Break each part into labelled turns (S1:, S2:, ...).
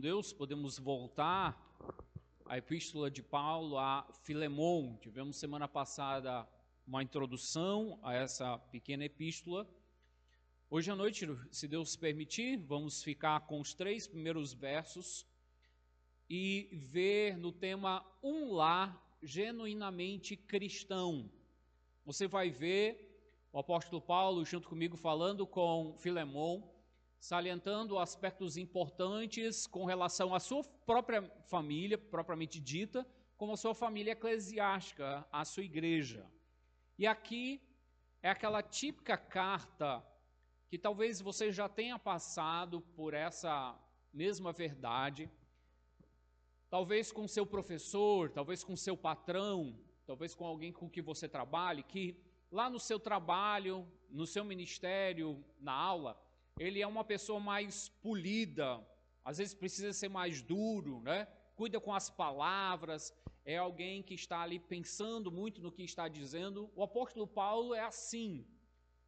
S1: Deus, podemos voltar à epístola de Paulo a Filemon. Tivemos semana passada uma introdução a essa pequena epístola. Hoje à noite, se Deus permitir, vamos ficar com os três primeiros versos e ver no tema um lar genuinamente cristão. Você vai ver o apóstolo Paulo junto comigo falando com Filemon salientando aspectos importantes com relação à sua própria família, propriamente dita, como a sua família eclesiástica, a sua igreja. E aqui é aquela típica carta que talvez você já tenha passado por essa mesma verdade, talvez com seu professor, talvez com seu patrão, talvez com alguém com que você trabalhe, que lá no seu trabalho, no seu ministério, na aula, ele é uma pessoa mais polida, às vezes precisa ser mais duro, né? Cuida com as palavras, é alguém que está ali pensando muito no que está dizendo. O apóstolo Paulo é assim,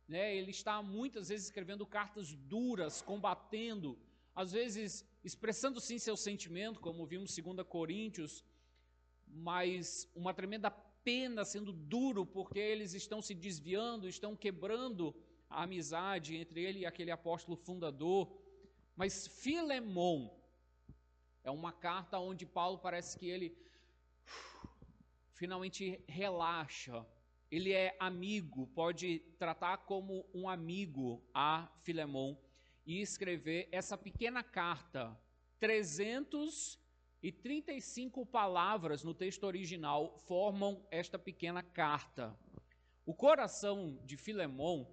S1: né? Ele está muitas vezes escrevendo cartas duras, combatendo, às vezes expressando sim seu sentimento, como vimos em 2 Coríntios, mas uma tremenda pena sendo duro porque eles estão se desviando, estão quebrando a amizade entre ele e aquele apóstolo fundador. Mas Filemon é uma carta onde Paulo parece que ele finalmente relaxa. Ele é amigo, pode tratar como um amigo a Filemon e escrever essa pequena carta, 335 palavras no texto original formam esta pequena carta. O coração de Filemon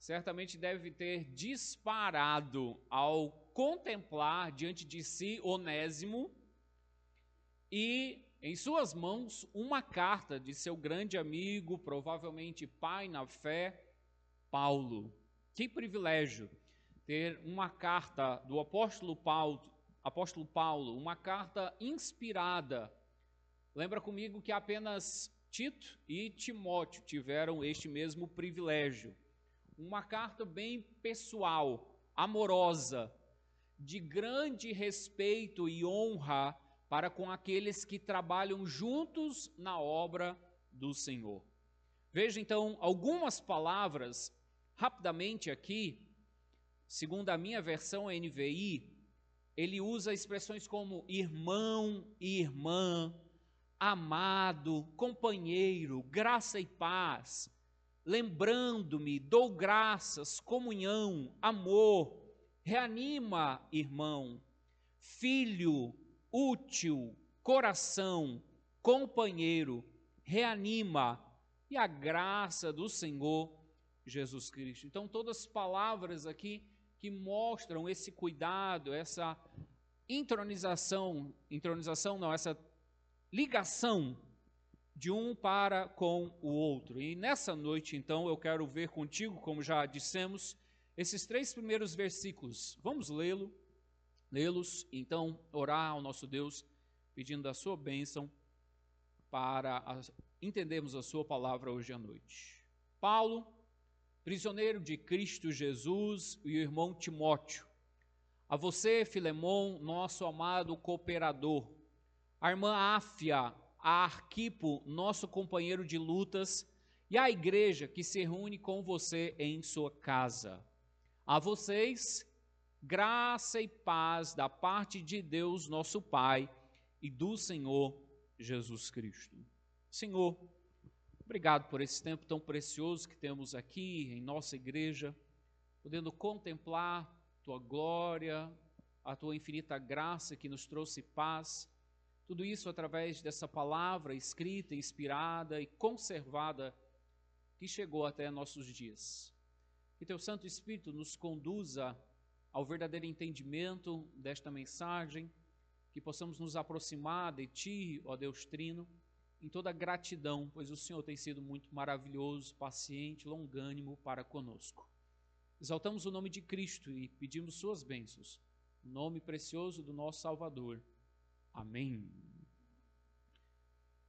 S1: certamente deve ter disparado ao contemplar diante de si Onésimo e em suas mãos uma carta de seu grande amigo, provavelmente pai na fé, Paulo. Que privilégio ter uma carta do apóstolo Paulo, apóstolo Paulo, uma carta inspirada. Lembra comigo que apenas Tito e Timóteo tiveram este mesmo privilégio uma carta bem pessoal, amorosa, de grande respeito e honra para com aqueles que trabalham juntos na obra do Senhor. Veja então algumas palavras rapidamente aqui, segundo a minha versão NVI, ele usa expressões como irmão e irmã, amado, companheiro, graça e paz, lembrando-me, dou graças, comunhão, amor, reanima, irmão, filho, útil, coração, companheiro, reanima, e a graça do Senhor Jesus Cristo. Então, todas as palavras aqui que mostram esse cuidado, essa intronização, intronização não, essa ligação de um para com o outro. E nessa noite, então, eu quero ver contigo, como já dissemos, esses três primeiros versículos. Vamos lê-lo, lê-los, então orar ao nosso Deus, pedindo a sua bênção para entendermos a sua palavra hoje à noite. Paulo, prisioneiro de Cristo Jesus e o irmão Timóteo, a você, Filemon, nosso amado cooperador, a irmã Áfia, a Arquipo, nosso companheiro de lutas, e a igreja que se reúne com você em sua casa. A vocês, graça e paz da parte de Deus, nosso Pai, e do Senhor Jesus Cristo. Senhor, obrigado por esse tempo tão precioso que temos aqui em nossa igreja, podendo contemplar tua glória, a tua infinita graça que nos trouxe paz tudo isso através dessa palavra escrita, inspirada e conservada que chegou até nossos dias. Que teu Santo Espírito nos conduza ao verdadeiro entendimento desta mensagem, que possamos nos aproximar de Ti, ó Deus Trino, em toda gratidão, pois o Senhor tem sido muito maravilhoso, paciente, longânimo para conosco. Exaltamos o nome de Cristo e pedimos Suas bênçãos, o nome precioso do nosso Salvador. Amém.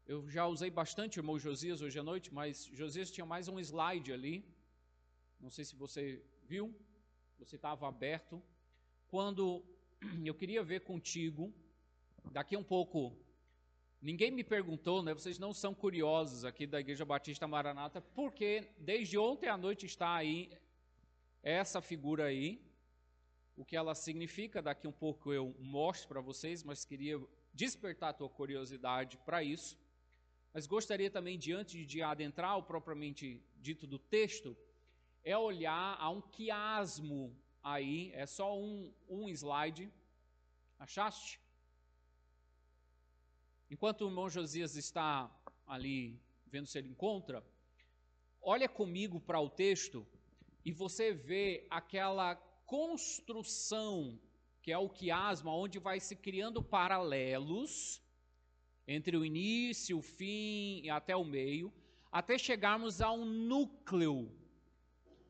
S1: Eu já usei bastante o irmão Josias hoje à noite, mas Josias tinha mais um slide ali. Não sei se você viu, você estava aberto. Quando eu queria ver contigo, daqui um pouco, ninguém me perguntou, né? Vocês não são curiosos aqui da Igreja Batista Maranata, porque desde ontem à noite está aí essa figura aí, o que ela significa, daqui um pouco eu mostro para vocês, mas queria despertar a tua curiosidade para isso. Mas gostaria também, diante de adentrar o propriamente dito do texto, é olhar a um quiasmo aí, é só um, um slide. Achaste? Enquanto o irmão Josias está ali vendo se ele encontra, olha comigo para o texto e você vê aquela construção que é o quiasma, onde vai se criando paralelos entre o início, o fim e até o meio, até chegarmos a um núcleo.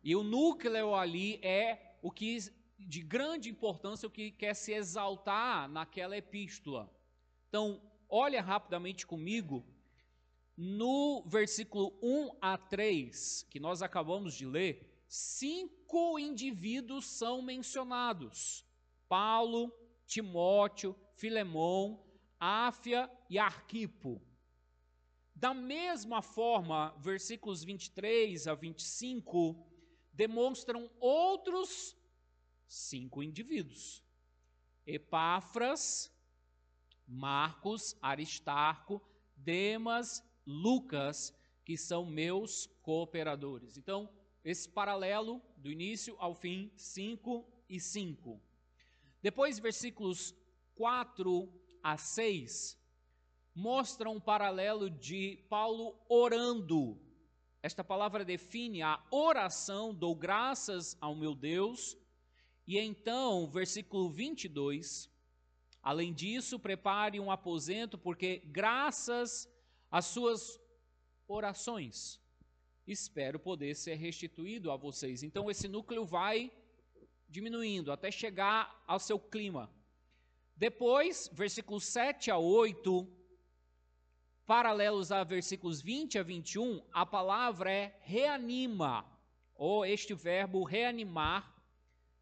S1: E o núcleo ali é o que de grande importância o que quer se exaltar naquela epístola. Então, olha rapidamente comigo no versículo 1 a 3, que nós acabamos de ler, cinco indivíduos são mencionados: Paulo, Timóteo, Filemão, Áfia e Arquipo. Da mesma forma, versículos 23 a 25 demonstram outros cinco indivíduos: Epáfras, Marcos, Aristarco, Demas, Lucas, que são meus cooperadores. Então, esse paralelo do início ao fim, 5 e 5. Depois, versículos 4 a 6 mostram um paralelo de Paulo orando. Esta palavra define a oração, dou graças ao meu Deus. E então, versículo 22, além disso, prepare um aposento, porque graças às suas orações, espero poder ser restituído a vocês. Então, esse núcleo vai diminuindo até chegar ao seu clima. Depois, versículos 7 a 8, paralelos a versículos 20 a 21, a palavra é reanima, ou este verbo reanimar,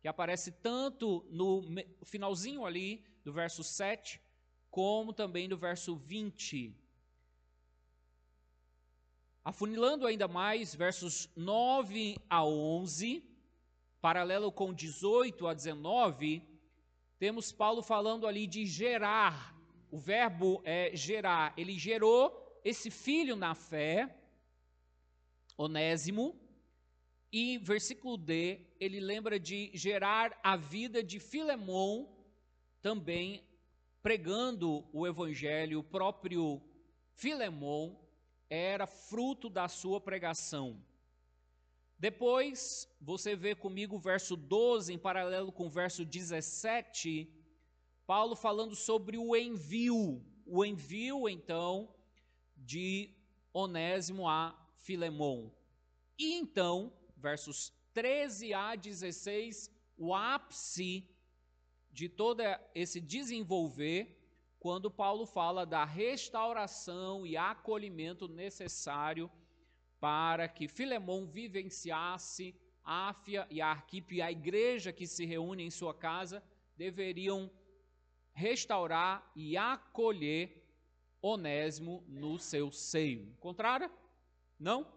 S1: que aparece tanto no finalzinho ali do verso 7, como também no verso 20. Afunilando ainda mais, versos 9 a 11, paralelo com 18 a 19, temos Paulo falando ali de gerar. O verbo é gerar. Ele gerou esse filho na fé, Onésimo, e versículo D, ele lembra de gerar a vida de Filemão, também pregando o evangelho, o próprio Filemão era fruto da sua pregação. Depois, você vê comigo o verso 12, em paralelo com o verso 17, Paulo falando sobre o envio. O envio, então, de Onésimo a Filemão. E então, versos 13 a 16, o ápice de todo esse desenvolver quando Paulo fala da restauração e acolhimento necessário para que Filemão vivenciasse Áfia e Arquipe e a igreja que se reúne em sua casa deveriam restaurar e acolher Onésimo no seu seio. Encontraram? Não?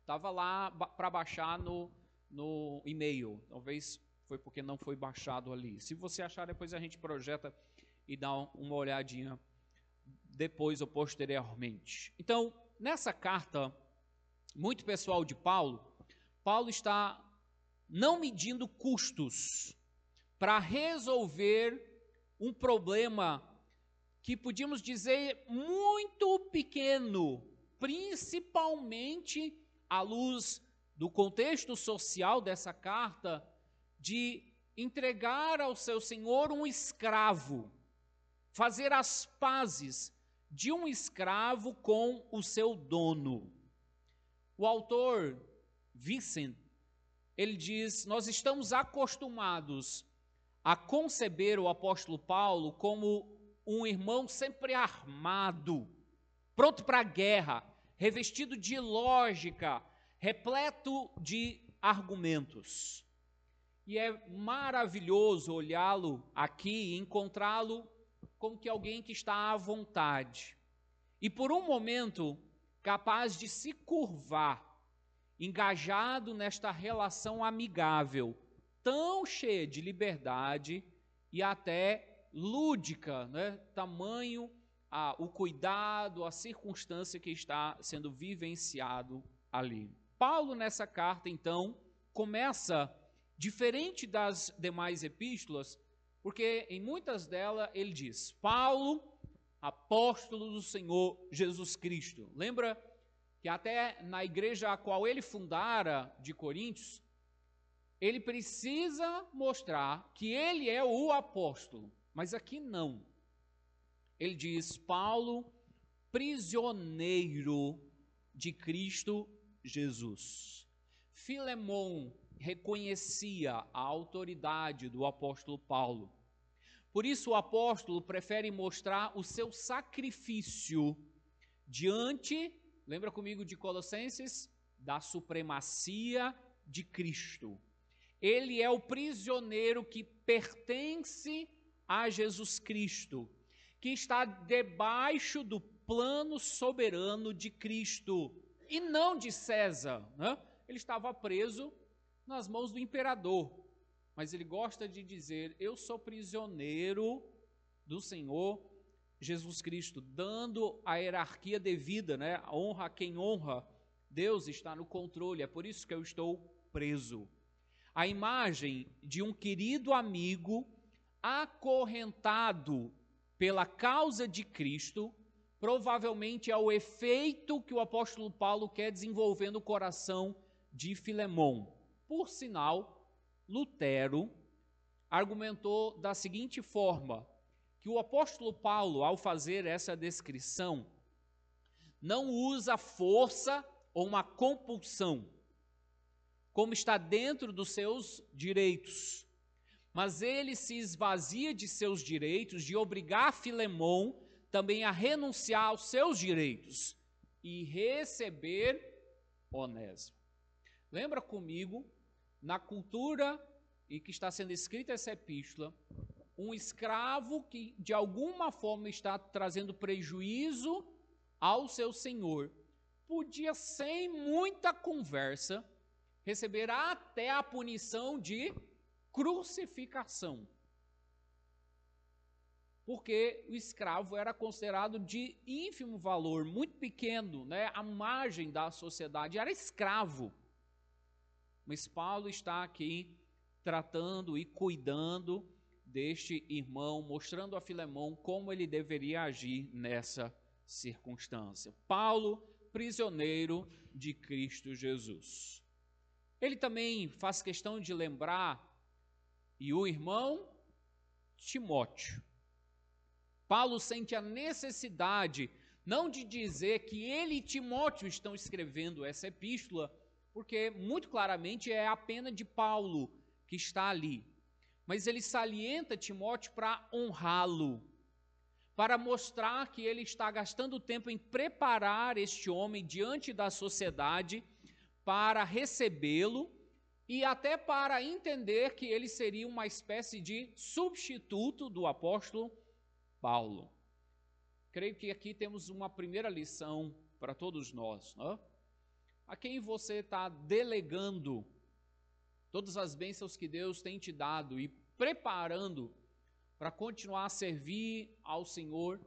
S1: Estava lá para baixar no, no e-mail. Talvez foi porque não foi baixado ali. Se você achar, depois a gente projeta e dar uma olhadinha depois ou posteriormente. Então, nessa carta muito pessoal de Paulo, Paulo está não medindo custos para resolver um problema que podíamos dizer muito pequeno, principalmente à luz do contexto social dessa carta, de entregar ao seu senhor um escravo fazer as pazes de um escravo com o seu dono. O autor Vincent, ele diz: "Nós estamos acostumados a conceber o apóstolo Paulo como um irmão sempre armado, pronto para a guerra, revestido de lógica, repleto de argumentos. e é maravilhoso olhá-lo aqui e encontrá-lo como que alguém que está à vontade. E por um momento capaz de se curvar, engajado nesta relação amigável, tão cheia de liberdade e até lúdica, né? tamanho a, o cuidado, a circunstância que está sendo vivenciado ali. Paulo, nessa carta, então, começa diferente das demais epístolas, porque em muitas delas ele diz: Paulo, apóstolo do Senhor Jesus Cristo. Lembra que até na igreja a qual ele fundara de Coríntios, ele precisa mostrar que ele é o apóstolo, mas aqui não. Ele diz: Paulo, prisioneiro de Cristo Jesus. Filemon reconhecia a autoridade do apóstolo Paulo. Por isso, o apóstolo prefere mostrar o seu sacrifício diante, lembra comigo de Colossenses, da supremacia de Cristo. Ele é o prisioneiro que pertence a Jesus Cristo que está debaixo do plano soberano de Cristo e não de César. Né? Ele estava preso nas mãos do imperador, mas ele gosta de dizer: Eu sou prisioneiro do Senhor Jesus Cristo, dando a hierarquia devida, né? honra a quem honra. Deus está no controle, é por isso que eu estou preso. A imagem de um querido amigo acorrentado pela causa de Cristo, provavelmente é o efeito que o apóstolo Paulo quer desenvolver no coração de Filemão. Por sinal, Lutero argumentou da seguinte forma: que o apóstolo Paulo, ao fazer essa descrição, não usa força ou uma compulsão, como está dentro dos seus direitos, mas ele se esvazia de seus direitos, de obrigar Filemão também a renunciar aos seus direitos e receber Onésimo. Lembra comigo, na cultura e que está sendo escrita essa epístola, um escravo que de alguma forma está trazendo prejuízo ao seu senhor, podia sem muita conversa receber até a punição de crucificação. Porque o escravo era considerado de ínfimo valor, muito pequeno, né? a margem da sociedade, era escravo. Mas Paulo está aqui tratando e cuidando deste irmão, mostrando a Filemão como ele deveria agir nessa circunstância. Paulo, prisioneiro de Cristo Jesus. Ele também faz questão de lembrar e o irmão Timóteo. Paulo sente a necessidade não de dizer que ele e Timóteo estão escrevendo essa epístola, porque muito claramente é a pena de Paulo que está ali. Mas ele salienta Timóteo para honrá-lo, para mostrar que ele está gastando tempo em preparar este homem diante da sociedade para recebê-lo e até para entender que ele seria uma espécie de substituto do apóstolo Paulo. Creio que aqui temos uma primeira lição para todos nós. Né? A quem você está delegando todas as bênçãos que Deus tem te dado e preparando para continuar a servir ao Senhor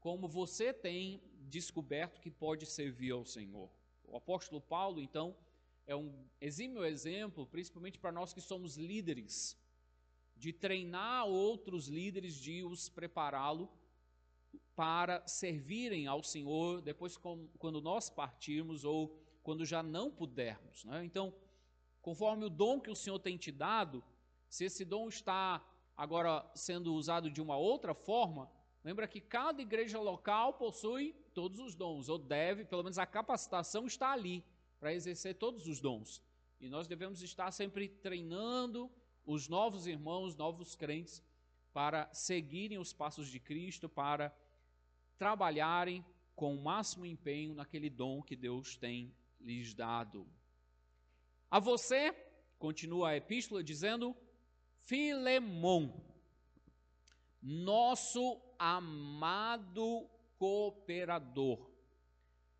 S1: como você tem descoberto que pode servir ao Senhor. O apóstolo Paulo, então, é um exímio exemplo, principalmente para nós que somos líderes, de treinar outros líderes, de os prepará-lo para servirem ao Senhor depois quando nós partirmos ou quando já não pudermos. Né? Então, conforme o dom que o Senhor tem te dado, se esse dom está agora sendo usado de uma outra forma, lembra que cada igreja local possui todos os dons, ou deve, pelo menos a capacitação está ali para exercer todos os dons. E nós devemos estar sempre treinando os novos irmãos, novos crentes, para seguirem os passos de Cristo, para trabalharem com o máximo empenho naquele dom que Deus tem lhes dado. A você, continua a epístola dizendo, Filemon, nosso amado cooperador.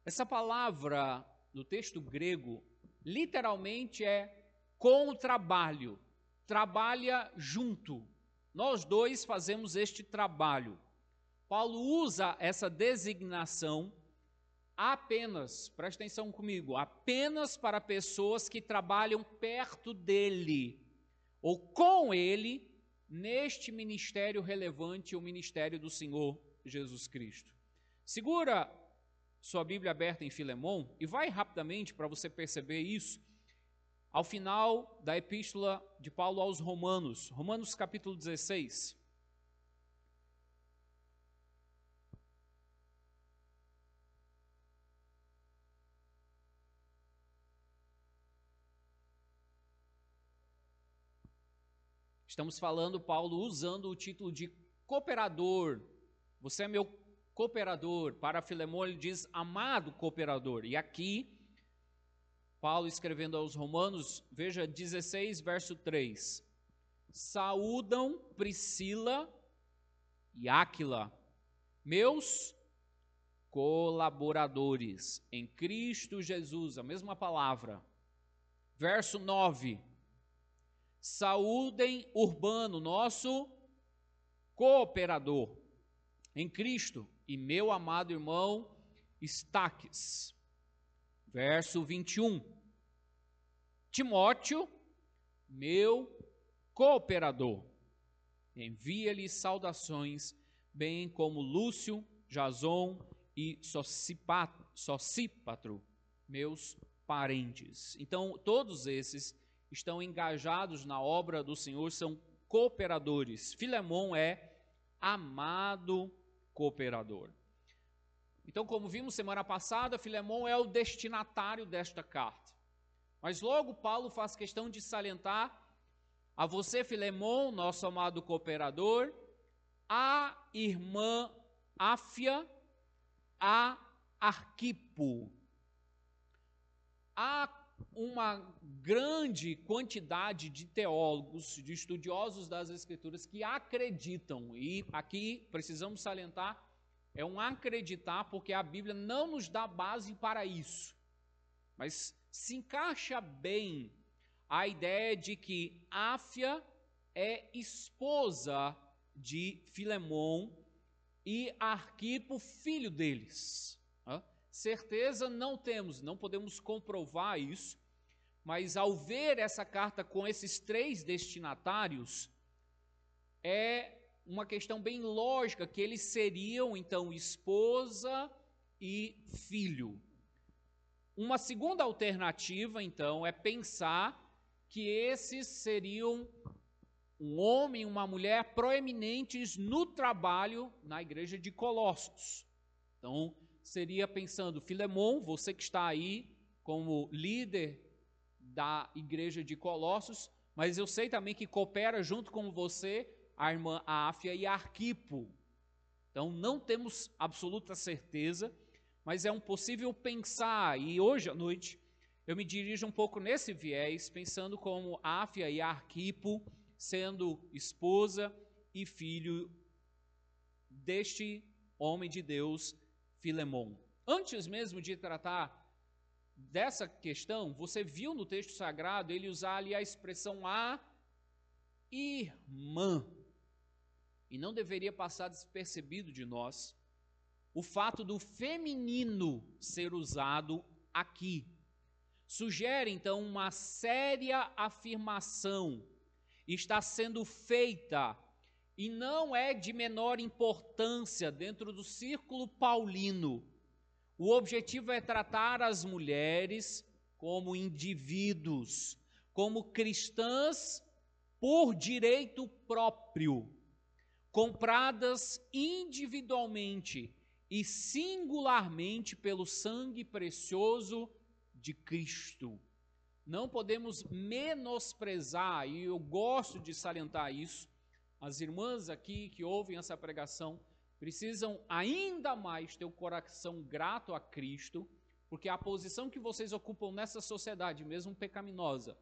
S1: Essa palavra no texto grego literalmente é com o trabalho, trabalha junto. Nós dois fazemos este trabalho. Paulo usa essa designação apenas, presta atenção comigo, apenas para pessoas que trabalham perto dele ou com ele neste ministério relevante, o ministério do Senhor Jesus Cristo. Segura sua Bíblia aberta em Filemão e vai rapidamente para você perceber isso ao final da epístola de Paulo aos Romanos, Romanos capítulo 16. Estamos falando, Paulo, usando o título de cooperador. Você é meu cooperador. Para Filemão, ele diz amado cooperador. E aqui, Paulo escrevendo aos Romanos, veja 16, verso 3. Saúdam Priscila e Áquila, meus colaboradores em Cristo Jesus, a mesma palavra. Verso 9 Saúdem Urbano, nosso cooperador em Cristo, e meu amado irmão Estaques. Verso 21. Timóteo, meu cooperador, envia-lhe saudações, bem como Lúcio, Jason e Socipatro, meus parentes. Então, todos esses estão engajados na obra do Senhor, são cooperadores. Filemon é amado cooperador. Então, como vimos semana passada, Filemon é o destinatário desta carta. Mas logo Paulo faz questão de salientar a você, Filemon, nosso amado cooperador, a irmã Áfia, a Arquipo, a uma grande quantidade de teólogos, de estudiosos das Escrituras que acreditam, e aqui precisamos salientar, é um acreditar porque a Bíblia não nos dá base para isso, mas se encaixa bem a ideia de que Áfia é esposa de Filemon e Arquipo, filho deles. Certeza não temos, não podemos comprovar isso, mas ao ver essa carta com esses três destinatários, é uma questão bem lógica que eles seriam então esposa e filho. Uma segunda alternativa, então, é pensar que esses seriam um homem e uma mulher proeminentes no trabalho na igreja de Colossos. Então, seria pensando, Filemon, você que está aí como líder da igreja de Colossos, mas eu sei também que coopera junto com você a irmã Áfia e Arquipo. Então não temos absoluta certeza, mas é um possível pensar, e hoje à noite eu me dirijo um pouco nesse viés, pensando como Áfia e Arquipo sendo esposa e filho deste homem de Deus Filemon. Antes mesmo de tratar dessa questão, você viu no texto sagrado ele usar ali a expressão a irmã. E não deveria passar despercebido de nós o fato do feminino ser usado aqui. Sugere então uma séria afirmação está sendo feita e não é de menor importância dentro do círculo paulino. O objetivo é tratar as mulheres como indivíduos, como cristãs por direito próprio, compradas individualmente e singularmente pelo sangue precioso de Cristo. Não podemos menosprezar, e eu gosto de salientar isso, as irmãs aqui que ouvem essa pregação precisam ainda mais ter o coração grato a Cristo, porque a posição que vocês ocupam nessa sociedade, mesmo pecaminosa,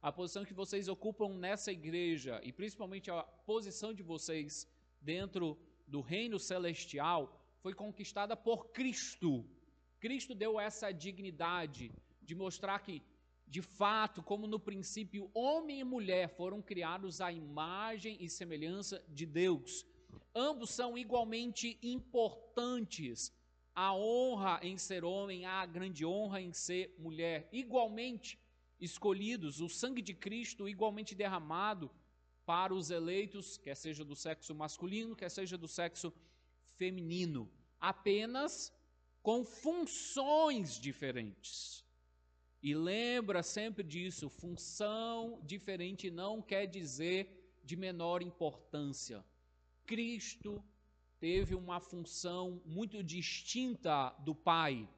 S1: a posição que vocês ocupam nessa igreja e principalmente a posição de vocês dentro do reino celestial foi conquistada por Cristo. Cristo deu essa dignidade de mostrar que, de fato, como no princípio, homem e mulher foram criados à imagem e semelhança de Deus. Ambos são igualmente importantes. A honra em ser homem, a grande honra em ser mulher, igualmente escolhidos, o sangue de Cristo igualmente derramado para os eleitos, quer seja do sexo masculino, quer seja do sexo feminino, apenas com funções diferentes. E lembra sempre disso: função diferente não quer dizer de menor importância. Cristo teve uma função muito distinta do Pai.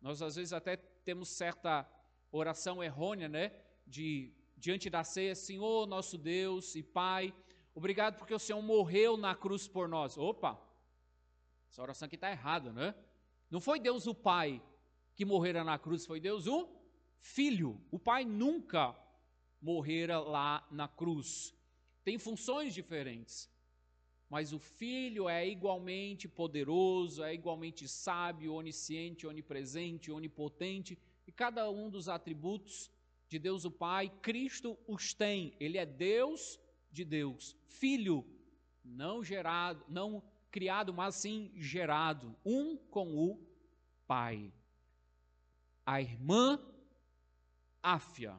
S1: Nós às vezes até temos certa oração errônea, né? De diante da ceia, Senhor, nosso Deus e Pai, obrigado porque o Senhor morreu na cruz por nós. Opa! Essa oração aqui está errada, né? Não foi Deus o Pai que morrera na cruz, foi Deus o Filho. O Pai nunca morrera lá na cruz. Tem funções diferentes. Mas o Filho é igualmente poderoso, é igualmente sábio, onisciente, onipresente, onipotente, e cada um dos atributos de Deus o Pai, Cristo os tem. Ele é Deus de Deus, Filho, não gerado, não criado, mas sim gerado, um com o Pai. A irmã Áfia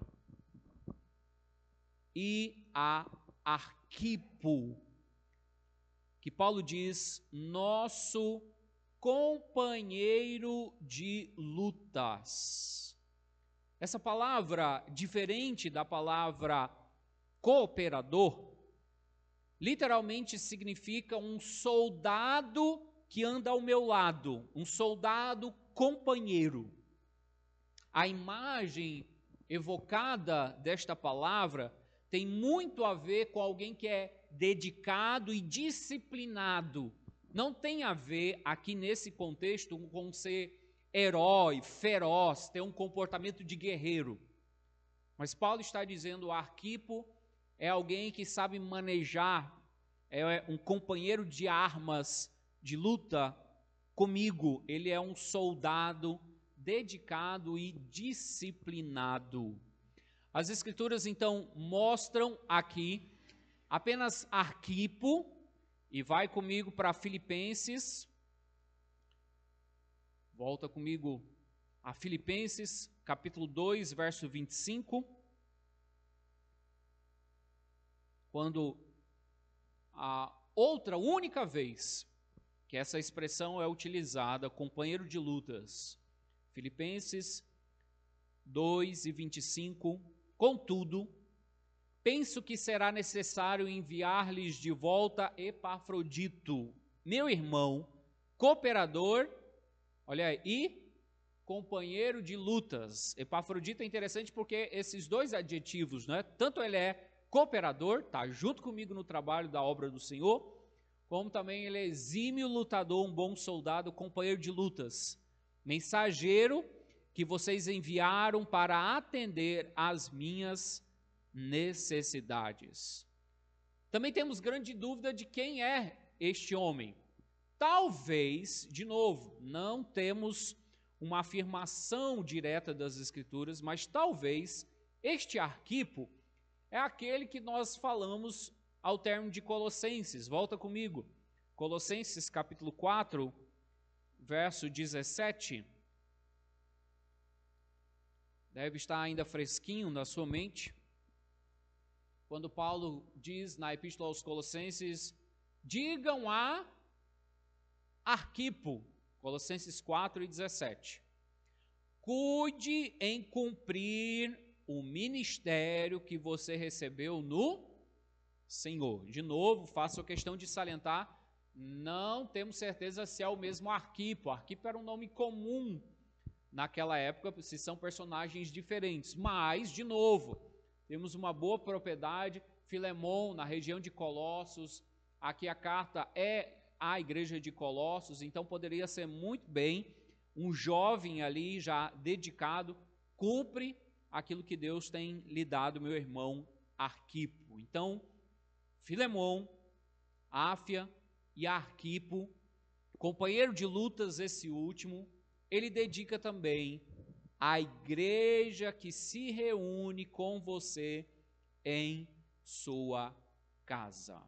S1: e a Arquipo, que Paulo diz, nosso companheiro de lutas. Essa palavra, diferente da palavra cooperador, literalmente significa um soldado que anda ao meu lado, um soldado companheiro. A imagem evocada desta palavra tem muito a ver com alguém que é dedicado e disciplinado. Não tem a ver aqui nesse contexto com ser herói, feroz, ter um comportamento de guerreiro. Mas Paulo está dizendo: o Arquipo é alguém que sabe manejar, é um companheiro de armas, de luta comigo. Ele é um soldado dedicado e disciplinado. As Escrituras então mostram aqui apenas Arquipo, e vai comigo para Filipenses. Volta comigo a Filipenses, capítulo 2, verso 25 quando a outra única vez que essa expressão é utilizada, companheiro de lutas. Filipenses 2 e 25. Contudo, penso que será necessário enviar-lhes de volta Epafrodito, meu irmão, cooperador, olha aí, e companheiro de lutas. Epafrodito é interessante porque esses dois adjetivos, né? Tanto ele é cooperador, está junto comigo no trabalho da obra do Senhor, como também ele é exímio lutador, um bom soldado, companheiro de lutas, mensageiro que vocês enviaram para atender às minhas necessidades. Também temos grande dúvida de quem é este homem. Talvez, de novo, não temos uma afirmação direta das Escrituras, mas talvez este Arquipo é aquele que nós falamos ao termo de Colossenses. Volta comigo. Colossenses capítulo 4, verso 17. Deve estar ainda fresquinho na sua mente. Quando Paulo diz na Epístola aos Colossenses: digam a Arquipo, Colossenses 4 e 17. Cuide em cumprir o ministério que você recebeu no Senhor. De novo, faço questão de salientar, não temos certeza se é o mesmo Arquipo. Arquipo era um nome comum naquela época, se são personagens diferentes. Mas, de novo, temos uma boa propriedade, Filemon, na região de Colossos. Aqui a carta é a igreja de Colossos, então poderia ser muito bem um jovem ali já dedicado, cumpre aquilo que Deus tem lhe dado, meu irmão Arquipo. Então, Filemon, Áfia e Arquipo, companheiro de lutas esse último, ele dedica também à igreja que se reúne com você em sua casa.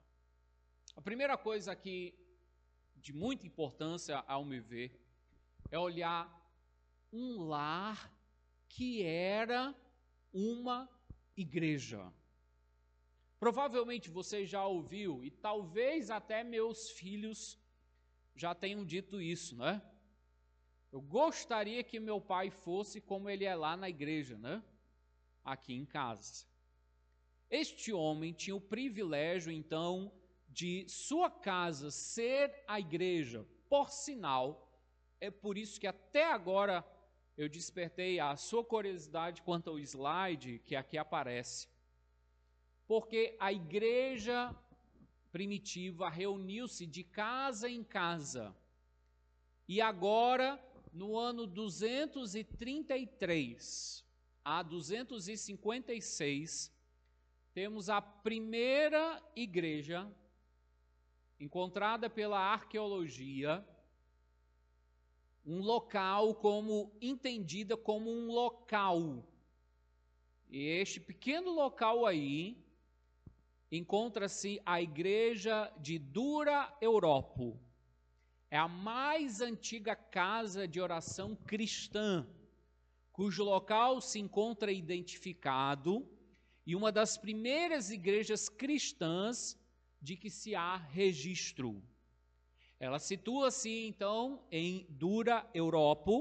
S1: A primeira coisa aqui de muita importância ao me ver é olhar um lar que era uma igreja. Provavelmente você já ouviu, e talvez até meus filhos já tenham dito isso, né? Eu gostaria que meu pai fosse como ele é lá na igreja, né? Aqui em casa. Este homem tinha o privilégio, então, de sua casa ser a igreja. Por sinal, é por isso que até agora eu despertei a sua curiosidade quanto ao slide que aqui aparece. Porque a igreja primitiva reuniu-se de casa em casa. E agora, no ano 233 a 256, temos a primeira igreja encontrada pela arqueologia, um local como entendida como um local. E este pequeno local aí encontra-se a igreja de Dura Europo. É a mais antiga casa de oração cristã, cujo local se encontra identificado e uma das primeiras igrejas cristãs de que se há registro. Ela situa-se então em Dura Europa,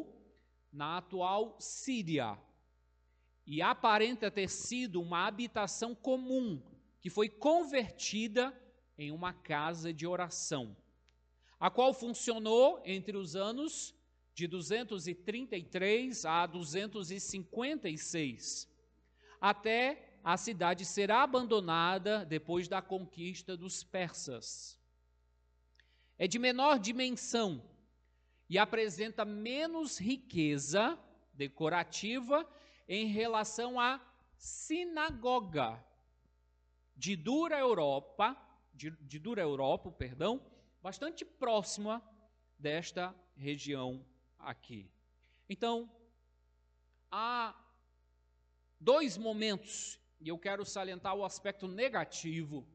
S1: na atual Síria, e aparenta ter sido uma habitação comum que foi convertida em uma casa de oração, a qual funcionou entre os anos de 233 a 256, até a cidade será abandonada depois da conquista dos persas. É de menor dimensão e apresenta menos riqueza decorativa em relação à sinagoga de dura Europa, de, de dura Europa, perdão, bastante próxima desta região aqui. Então, há dois momentos e eu quero salientar o aspecto negativo.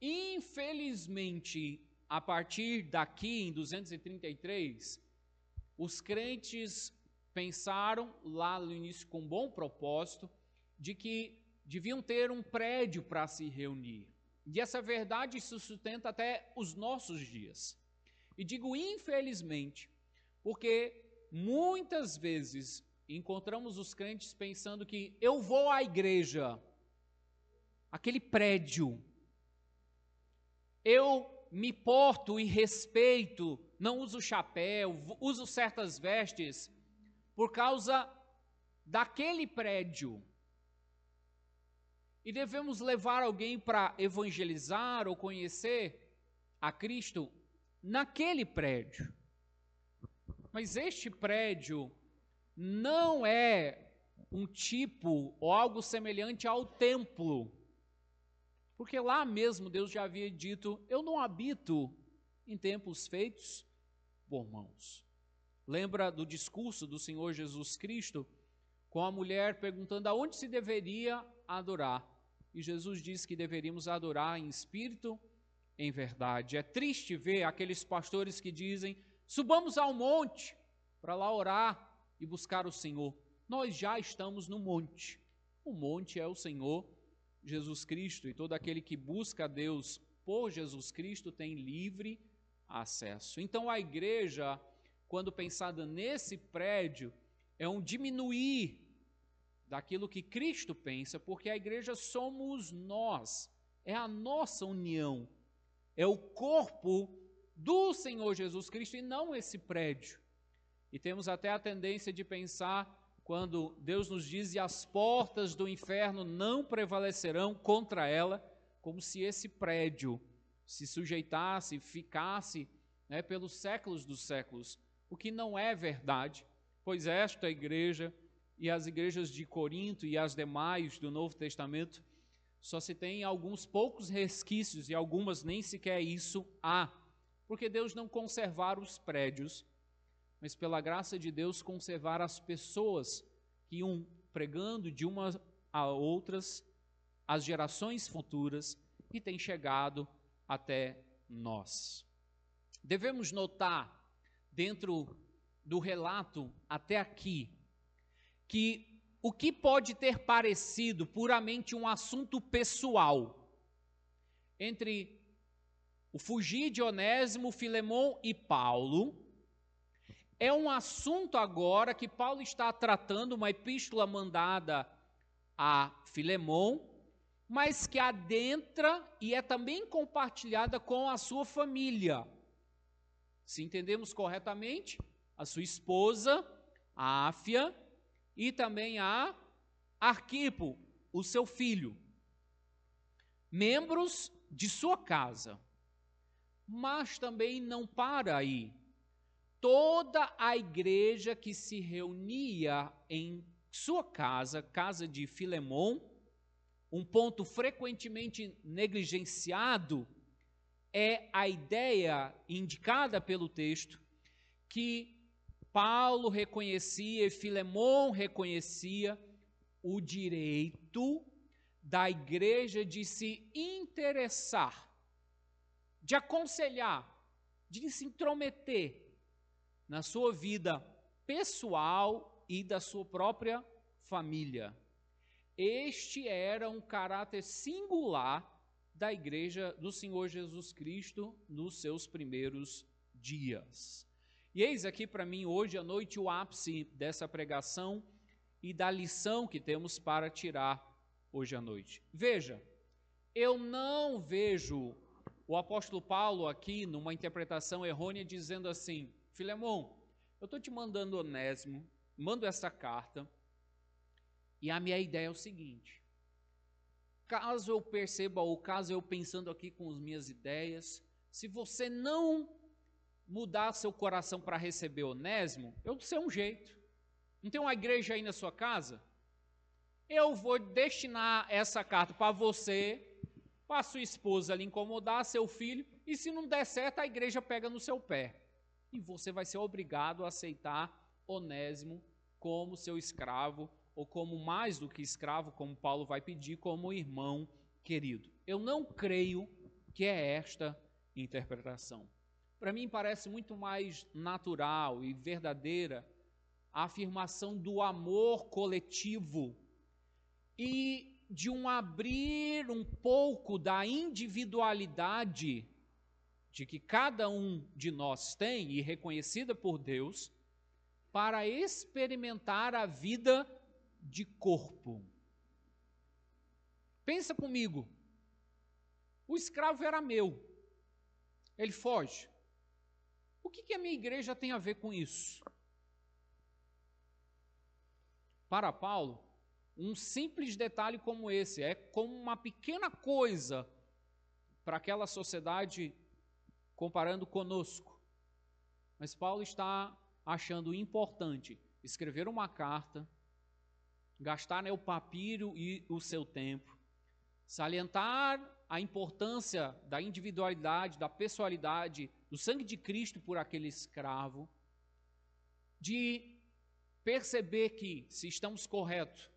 S1: Infelizmente, a partir daqui, em 233, os crentes pensaram lá no início com bom propósito de que deviam ter um prédio para se reunir. E essa verdade se sustenta até os nossos dias. E digo infelizmente, porque muitas vezes encontramos os crentes pensando que eu vou à igreja, aquele prédio, eu me porto e respeito, não uso chapéu, uso certas vestes, por causa daquele prédio. E devemos levar alguém para evangelizar ou conhecer a Cristo naquele prédio. Mas este prédio não é um tipo ou algo semelhante ao templo. Porque lá mesmo Deus já havia dito: Eu não habito em templos feitos por mãos. Lembra do discurso do Senhor Jesus Cristo com a mulher perguntando aonde se deveria adorar? E Jesus disse que deveríamos adorar em espírito, em verdade. É triste ver aqueles pastores que dizem: subamos ao monte para lá orar e buscar o Senhor. Nós já estamos no monte. O monte é o Senhor Jesus Cristo e todo aquele que busca a Deus por Jesus Cristo tem livre acesso. Então a igreja, quando pensada nesse prédio, é um diminuir daquilo que Cristo pensa, porque a igreja somos nós, é a nossa união, é o corpo do Senhor Jesus Cristo e não esse prédio. E temos até a tendência de pensar, quando Deus nos diz, e as portas do inferno não prevalecerão contra ela, como se esse prédio se sujeitasse, ficasse né, pelos séculos dos séculos, o que não é verdade, pois esta igreja e as igrejas de Corinto e as demais do Novo Testamento, só se tem alguns poucos resquícios e algumas nem sequer isso há, porque Deus não conservar os prédios, mas pela graça de Deus conservar as pessoas que iam pregando de umas a outras, as gerações futuras, e tem chegado até nós. Devemos notar, dentro do relato até aqui, que o que pode ter parecido puramente um assunto pessoal entre o fugir de Onésimo, Filemão e Paulo, é um assunto agora que Paulo está tratando, uma epístola mandada a Filemão, mas que adentra e é também compartilhada com a sua família. Se entendemos corretamente, a sua esposa, a Áfia, e também a Arquipo, o seu filho, membros de sua casa. Mas também não para aí. Toda a igreja que se reunia em sua casa, casa de Filemon, um ponto frequentemente negligenciado é a ideia indicada pelo texto que Paulo reconhecia e Filemon reconhecia o direito da igreja de se interessar, de aconselhar, de se intrometer na sua vida pessoal e da sua própria família. Este era um caráter singular da igreja do Senhor Jesus Cristo nos seus primeiros dias. E eis aqui para mim hoje à noite o ápice dessa pregação e da lição que temos para tirar hoje à noite. Veja, eu não vejo o apóstolo Paulo aqui numa interpretação errônea dizendo assim: Filemão, eu estou te mandando Onésimo, mando essa carta, e a minha ideia é o seguinte: caso eu perceba, ou caso eu pensando aqui com as minhas ideias, se você não mudar seu coração para receber Onésimo, eu sei um jeito. Não tem uma igreja aí na sua casa? Eu vou destinar essa carta para você, para sua esposa lhe incomodar, seu filho, e se não der certo, a igreja pega no seu pé. E você vai ser obrigado a aceitar Onésimo como seu escravo, ou como mais do que escravo, como Paulo vai pedir, como irmão querido. Eu não creio que é esta interpretação. Para mim parece muito mais natural e verdadeira a afirmação do amor coletivo e de um abrir um pouco da individualidade de que cada um de nós tem e reconhecida por Deus para experimentar a vida de corpo. Pensa comigo. O escravo era meu. Ele foge. O que, que a minha igreja tem a ver com isso? Para Paulo, um simples detalhe como esse é como uma pequena coisa para aquela sociedade comparando conosco. Mas Paulo está achando importante escrever uma carta, gastar né, o papiro e o seu tempo, salientar a importância da individualidade, da pessoalidade do sangue de Cristo por aquele escravo, de perceber que, se estamos corretos,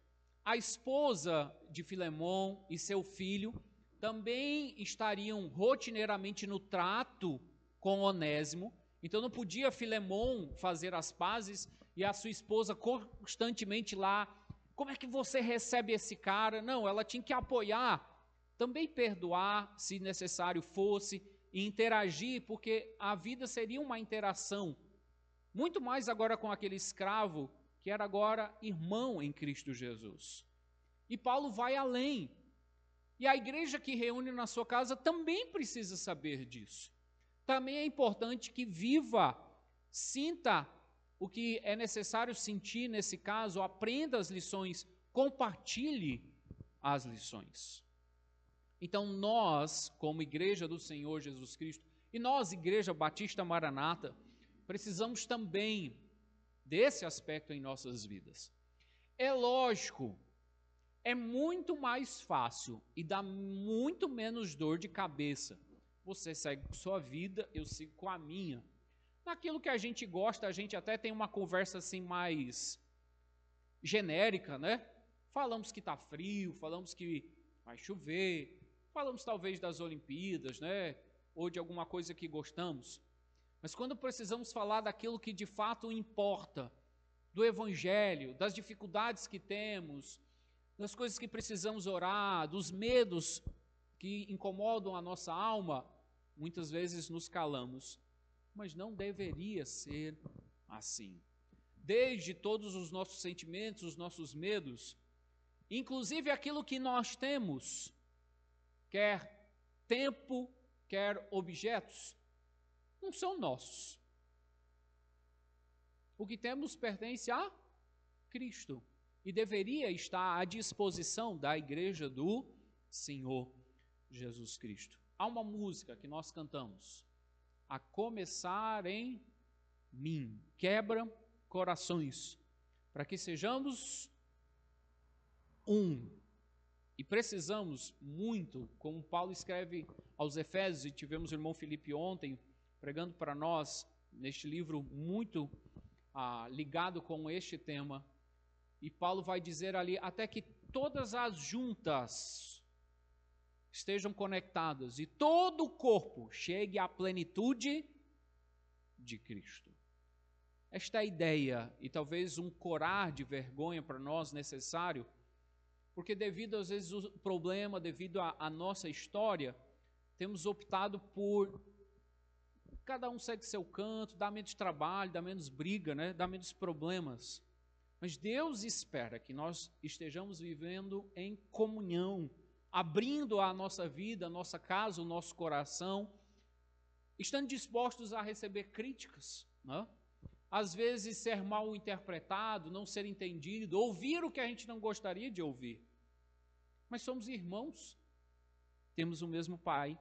S1: a esposa de Filemão e seu filho também estariam rotineiramente no trato com Onésimo, então não podia Filemão fazer as pazes e a sua esposa constantemente lá, como é que você recebe esse cara? Não, ela tinha que apoiar, também perdoar, se necessário fosse, e interagir, porque a vida seria uma interação. Muito mais agora com aquele escravo, que era agora irmão em Cristo Jesus. E Paulo vai além. E a igreja que reúne na sua casa também precisa saber disso. Também é importante que viva, sinta o que é necessário sentir nesse caso, aprenda as lições, compartilhe as lições. Então, nós, como igreja do Senhor Jesus Cristo, e nós, Igreja Batista Maranata, precisamos também desse aspecto em nossas vidas. É lógico, é muito mais fácil e dá muito menos dor de cabeça. Você segue com sua vida, eu sigo com a minha. Naquilo que a gente gosta, a gente até tem uma conversa assim mais genérica, né? Falamos que está frio, falamos que vai chover, falamos talvez das Olimpíadas, né? Ou de alguma coisa que gostamos. Mas quando precisamos falar daquilo que de fato importa, do Evangelho, das dificuldades que temos, das coisas que precisamos orar, dos medos que incomodam a nossa alma, muitas vezes nos calamos. Mas não deveria ser assim. Desde todos os nossos sentimentos, os nossos medos, inclusive aquilo que nós temos, quer tempo, quer objetos, não são nossos. O que temos pertence a Cristo e deveria estar à disposição da igreja do Senhor Jesus Cristo. Há uma música que nós cantamos, a começar em mim, quebra corações, para que sejamos um. E precisamos muito, como Paulo escreve aos Efésios, e tivemos o irmão Felipe ontem pregando para nós neste livro muito ah, ligado com este tema. E Paulo vai dizer ali: até que todas as juntas estejam conectadas e todo o corpo chegue à plenitude de Cristo. Esta é a ideia, e talvez um corar de vergonha para nós necessário, porque devido às vezes o problema, devido à nossa história, temos optado por cada um segue seu canto, dá menos trabalho, dá menos briga, né? dá menos problemas. Mas Deus espera que nós estejamos vivendo em comunhão, abrindo a nossa vida, a nossa casa, o nosso coração, estando dispostos a receber críticas, né? Às vezes ser mal interpretado, não ser entendido, ouvir o que a gente não gostaria de ouvir. Mas somos irmãos, temos o mesmo Pai,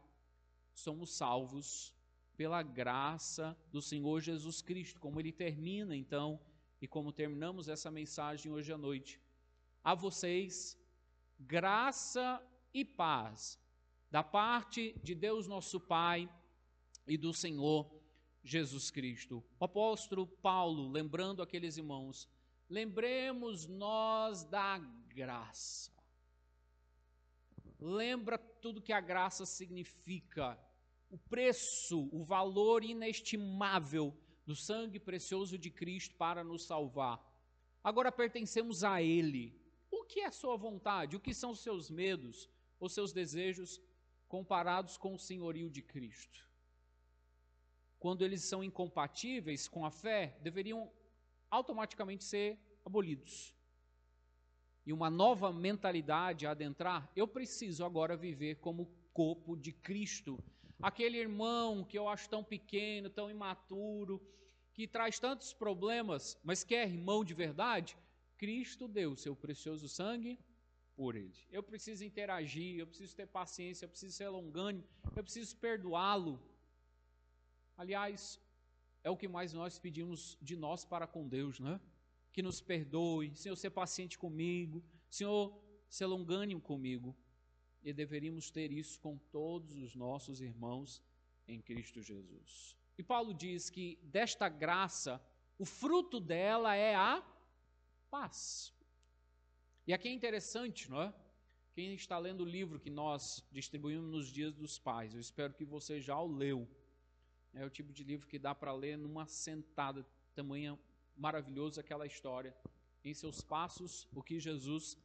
S1: somos salvos pela graça do Senhor Jesus Cristo, como ele termina então e como terminamos essa mensagem hoje à noite. A vocês, graça e paz da parte de Deus nosso Pai e do Senhor Jesus Cristo. O apóstolo Paulo, lembrando aqueles irmãos, lembremos nós da graça. Lembra tudo que a graça significa o preço, o valor inestimável do sangue precioso de Cristo para nos salvar. Agora pertencemos a Ele. O que é sua vontade? O que são seus medos ou seus desejos comparados com o senhorio de Cristo? Quando eles são incompatíveis com a fé, deveriam automaticamente ser abolidos. E uma nova mentalidade adentrar, eu preciso agora viver como corpo de Cristo aquele irmão que eu acho tão pequeno, tão imaturo, que traz tantos problemas, mas que é irmão de verdade, Cristo deu seu precioso sangue por ele. Eu preciso interagir, eu preciso ter paciência, eu preciso ser longânimo, eu preciso perdoá-lo. Aliás, é o que mais nós pedimos de nós para com Deus, né? Que nos perdoe, Senhor, ser paciente comigo, Senhor, ser longânimo comigo e deveríamos ter isso com todos os nossos irmãos em Cristo Jesus. E Paulo diz que desta graça, o fruto dela é a paz. E aqui é interessante, não é? Quem está lendo o livro que nós distribuímos nos dias dos pais, eu espero que você já o leu. É o tipo de livro que dá para ler numa sentada, tamanha maravilhoso aquela história. Em seus passos, o que Jesus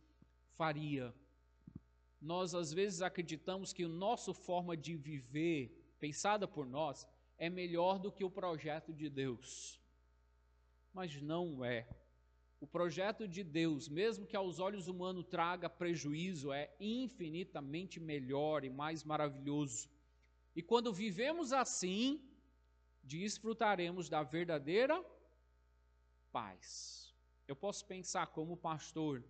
S1: faria nós às vezes acreditamos que a nossa forma de viver, pensada por nós, é melhor do que o projeto de Deus. Mas não é. O projeto de Deus, mesmo que aos olhos humanos traga prejuízo, é infinitamente melhor e mais maravilhoso. E quando vivemos assim, desfrutaremos da verdadeira paz. Eu posso pensar como pastor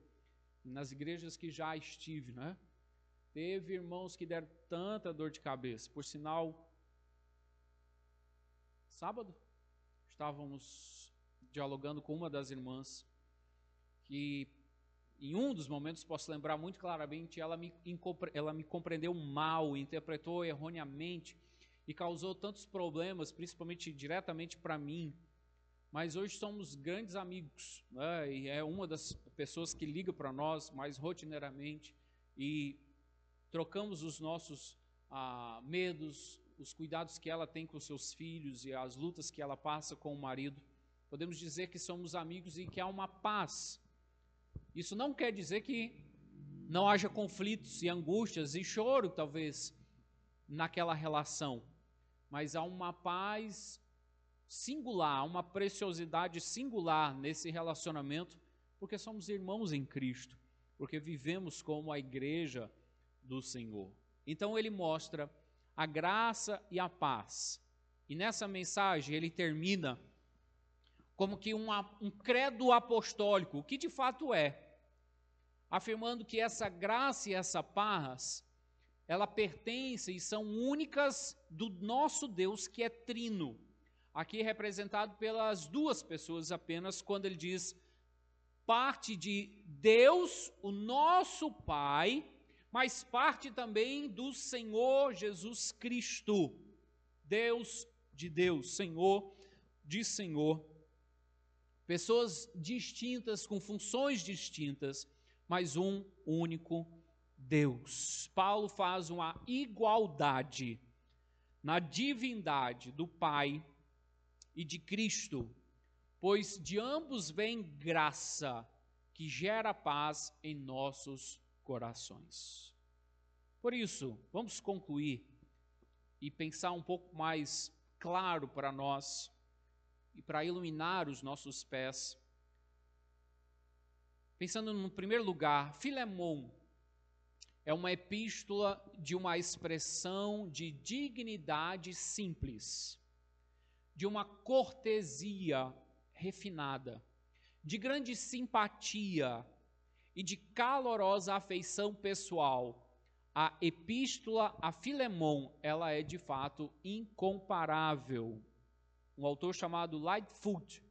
S1: nas igrejas que já estive, né? Teve irmãos que deram tanta dor de cabeça. Por sinal, sábado, estávamos dialogando com uma das irmãs que em um dos momentos, posso lembrar muito claramente, ela me, ela me compreendeu mal, interpretou erroneamente e causou tantos problemas, principalmente diretamente para mim. Mas hoje somos grandes amigos, né? e é uma das pessoas que liga para nós mais rotineiramente e trocamos os nossos ah, medos, os cuidados que ela tem com seus filhos e as lutas que ela passa com o marido. Podemos dizer que somos amigos e que há uma paz isso não quer dizer que não haja conflitos e angústias e choro, talvez, naquela relação, mas há uma paz singular, uma preciosidade singular nesse relacionamento, porque somos irmãos em Cristo, porque vivemos como a igreja do Senhor. Então ele mostra a graça e a paz. E nessa mensagem ele termina como que um, um credo apostólico, o que de fato é afirmando que essa graça e essa paz, ela pertence e são únicas do nosso Deus que é trino. Aqui representado pelas duas pessoas apenas, quando ele diz parte de Deus, o nosso Pai, mas parte também do Senhor Jesus Cristo. Deus de Deus, Senhor de Senhor. Pessoas distintas, com funções distintas, mas um único Deus. Paulo faz uma igualdade na divindade do Pai e de Cristo, pois de ambos vem graça que gera paz em nossos corações. Por isso, vamos concluir e pensar um pouco mais claro para nós e para iluminar os nossos pés Pensando no primeiro lugar, Filemon é uma epístola de uma expressão de dignidade simples, de uma cortesia refinada, de grande simpatia e de calorosa afeição pessoal. A epístola a Filemon, ela é de fato incomparável. Um autor chamado Lightfoot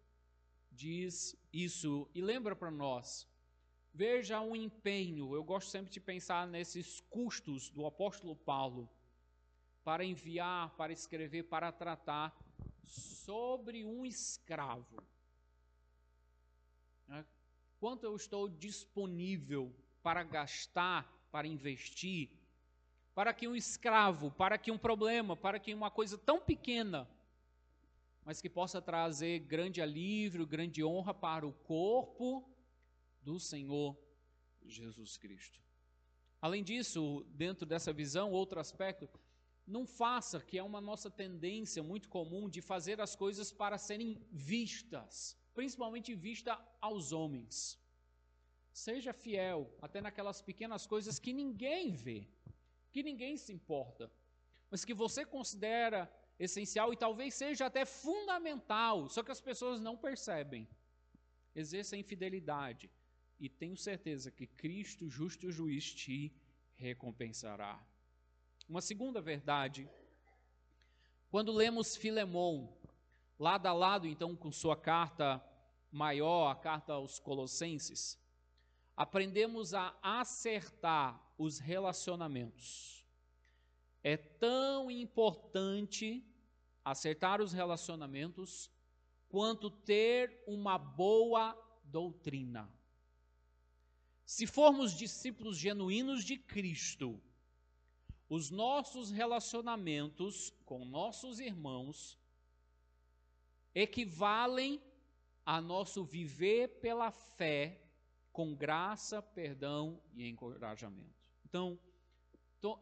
S1: diz isso e lembra para nós Veja um empenho, eu gosto sempre de pensar nesses custos do apóstolo Paulo para enviar, para escrever, para tratar sobre um escravo. Né? Quanto eu estou disponível para gastar, para investir, para que um escravo, para que um problema, para que uma coisa tão pequena, mas que possa trazer grande alívio, grande honra para o corpo do Senhor Jesus Cristo. Além disso, dentro dessa visão, outro aspecto, não faça, que é uma nossa tendência muito comum de fazer as coisas para serem vistas, principalmente vista aos homens. Seja fiel até naquelas pequenas coisas que ninguém vê, que ninguém se importa, mas que você considera essencial e talvez seja até fundamental, só que as pessoas não percebem. Exerça infidelidade, e tenho certeza que Cristo, justo juiz, te recompensará. Uma segunda verdade, quando lemos Filemon, lado a lado então com sua carta maior, a carta aos Colossenses, aprendemos a acertar os relacionamentos. É tão importante acertar os relacionamentos quanto ter uma boa doutrina. Se formos discípulos genuínos de Cristo, os nossos relacionamentos com nossos irmãos equivalem a nosso viver pela fé com graça, perdão e encorajamento. Então,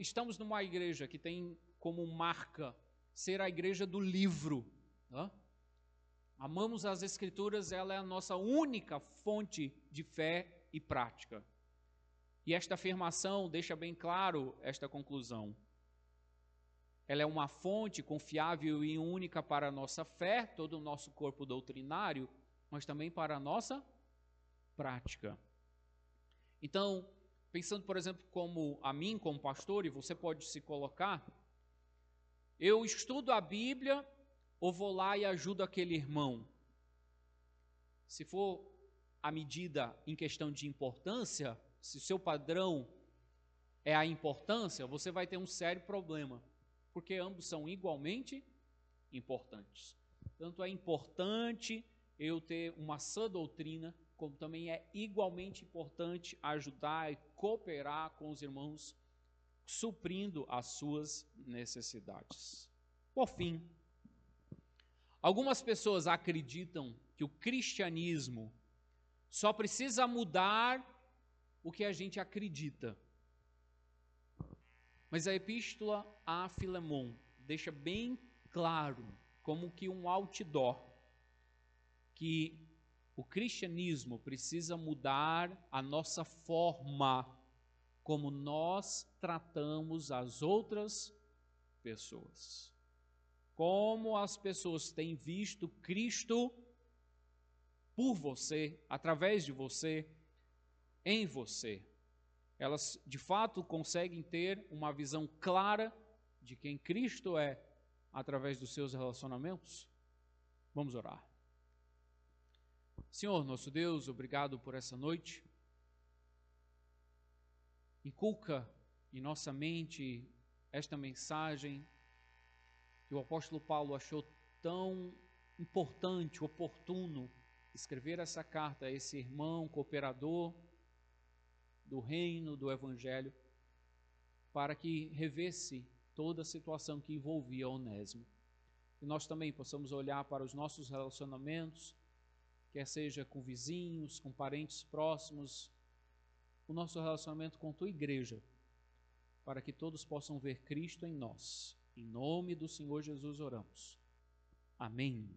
S1: estamos numa igreja que tem como marca ser a igreja do livro. Tá? Amamos as Escrituras, ela é a nossa única fonte de fé e prática. E esta afirmação deixa bem claro esta conclusão. Ela é uma fonte confiável e única para a nossa fé, todo o nosso corpo doutrinário, mas também para a nossa prática. Então, pensando, por exemplo, como a mim, como pastor, e você pode se colocar, eu estudo a Bíblia ou vou lá e ajudo aquele irmão? Se for a medida em questão de importância, se o seu padrão é a importância, você vai ter um sério problema, porque ambos são igualmente importantes. Tanto é importante eu ter uma sã doutrina, como também é igualmente importante ajudar e cooperar com os irmãos, suprindo as suas necessidades. Por fim, algumas pessoas acreditam que o cristianismo só precisa mudar o que a gente acredita. Mas a epístola a Filemon deixa bem claro, como que um outdoor, que o cristianismo precisa mudar a nossa forma como nós tratamos as outras pessoas. Como as pessoas têm visto Cristo por você, através de você, em você. Elas de fato conseguem ter uma visão clara de quem Cristo é através dos seus relacionamentos? Vamos orar. Senhor, nosso Deus, obrigado por essa noite. Inculca em nossa mente esta mensagem que o apóstolo Paulo achou tão importante, oportuno escrever essa carta a esse irmão cooperador do reino do evangelho para que revesse toda a situação que envolvia Onésimo. E nós também possamos olhar para os nossos relacionamentos quer seja com vizinhos, com parentes próximos, o nosso relacionamento com tua igreja, para que todos possam ver Cristo em nós. Em nome do Senhor Jesus oramos. Amém.